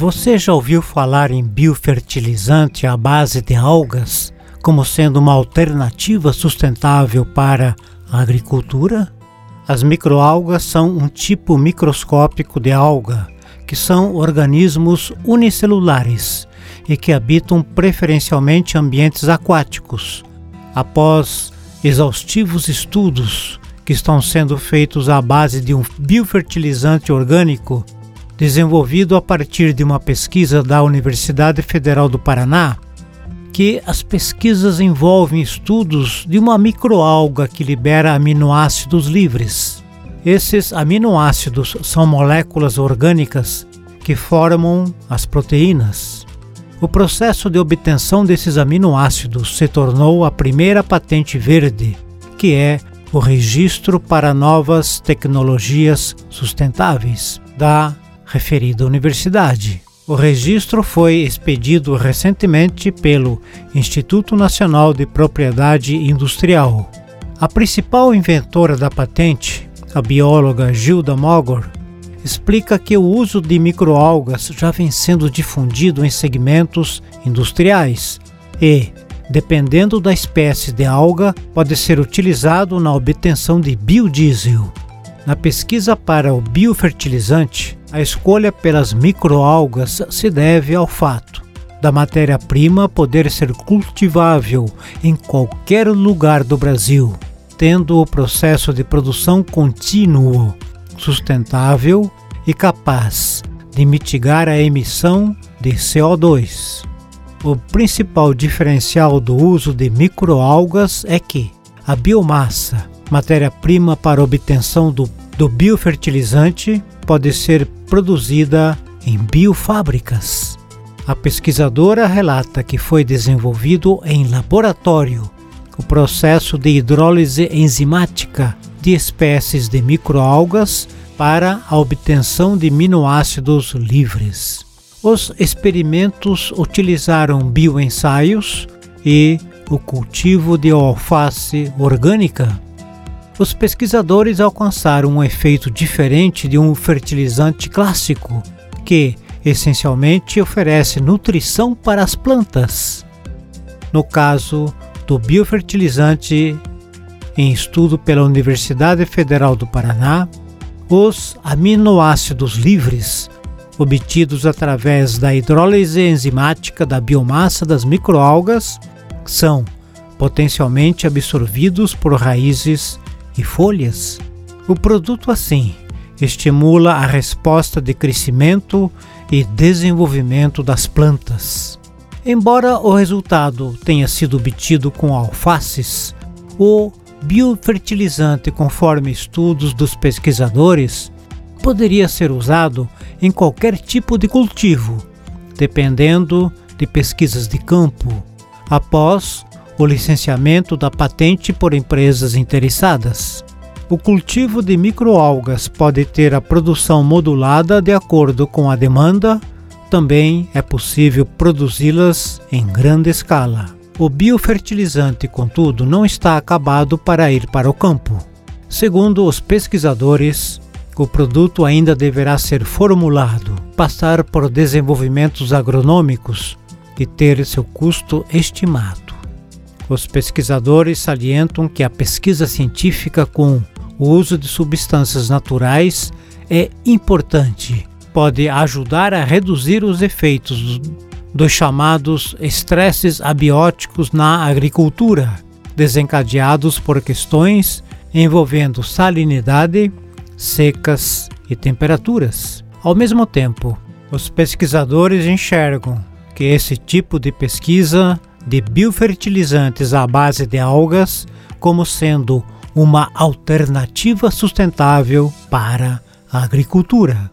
Você já ouviu falar em biofertilizante à base de algas como sendo uma alternativa sustentável para a agricultura? As microalgas são um tipo microscópico de alga, que são organismos unicelulares e que habitam preferencialmente ambientes aquáticos. Após exaustivos estudos que estão sendo feitos à base de um biofertilizante orgânico desenvolvido a partir de uma pesquisa da Universidade Federal do Paraná, que as pesquisas envolvem estudos de uma microalga que libera aminoácidos livres. Esses aminoácidos são moléculas orgânicas que formam as proteínas. O processo de obtenção desses aminoácidos se tornou a primeira patente verde, que é o Registro para Novas Tecnologias Sustentáveis da referida universidade. O registro foi expedido recentemente pelo Instituto Nacional de Propriedade Industrial. A principal inventora da patente, a bióloga Gilda Mogor, explica que o uso de microalgas já vem sendo difundido em segmentos industriais e, dependendo da espécie de alga, pode ser utilizado na obtenção de biodiesel. Na pesquisa para o biofertilizante, a escolha pelas microalgas se deve ao fato da matéria-prima poder ser cultivável em qualquer lugar do Brasil, tendo o processo de produção contínuo, sustentável e capaz de mitigar a emissão de CO2. O principal diferencial do uso de microalgas é que a biomassa matéria-prima para obtenção do, do biofertilizante pode ser produzida em biofábricas. A pesquisadora relata que foi desenvolvido em laboratório o processo de hidrólise enzimática de espécies de microalgas para a obtenção de aminoácidos livres. Os experimentos utilizaram bioensaios e o cultivo de alface orgânica os pesquisadores alcançaram um efeito diferente de um fertilizante clássico, que essencialmente oferece nutrição para as plantas. No caso do biofertilizante em estudo pela Universidade Federal do Paraná, os aminoácidos livres obtidos através da hidrólise enzimática da biomassa das microalgas são potencialmente absorvidos por raízes e folhas, o produto assim estimula a resposta de crescimento e desenvolvimento das plantas. Embora o resultado tenha sido obtido com alfaces, o biofertilizante, conforme estudos dos pesquisadores, poderia ser usado em qualquer tipo de cultivo, dependendo de pesquisas de campo, após o licenciamento da patente por empresas interessadas. O cultivo de microalgas pode ter a produção modulada de acordo com a demanda, também é possível produzi-las em grande escala. O biofertilizante, contudo, não está acabado para ir para o campo. Segundo os pesquisadores, o produto ainda deverá ser formulado, passar por desenvolvimentos agronômicos e ter seu custo estimado. Os pesquisadores salientam que a pesquisa científica com o uso de substâncias naturais é importante. Pode ajudar a reduzir os efeitos dos chamados estresses abióticos na agricultura, desencadeados por questões envolvendo salinidade, secas e temperaturas. Ao mesmo tempo, os pesquisadores enxergam que esse tipo de pesquisa de biofertilizantes à base de algas como sendo uma alternativa sustentável para a agricultura.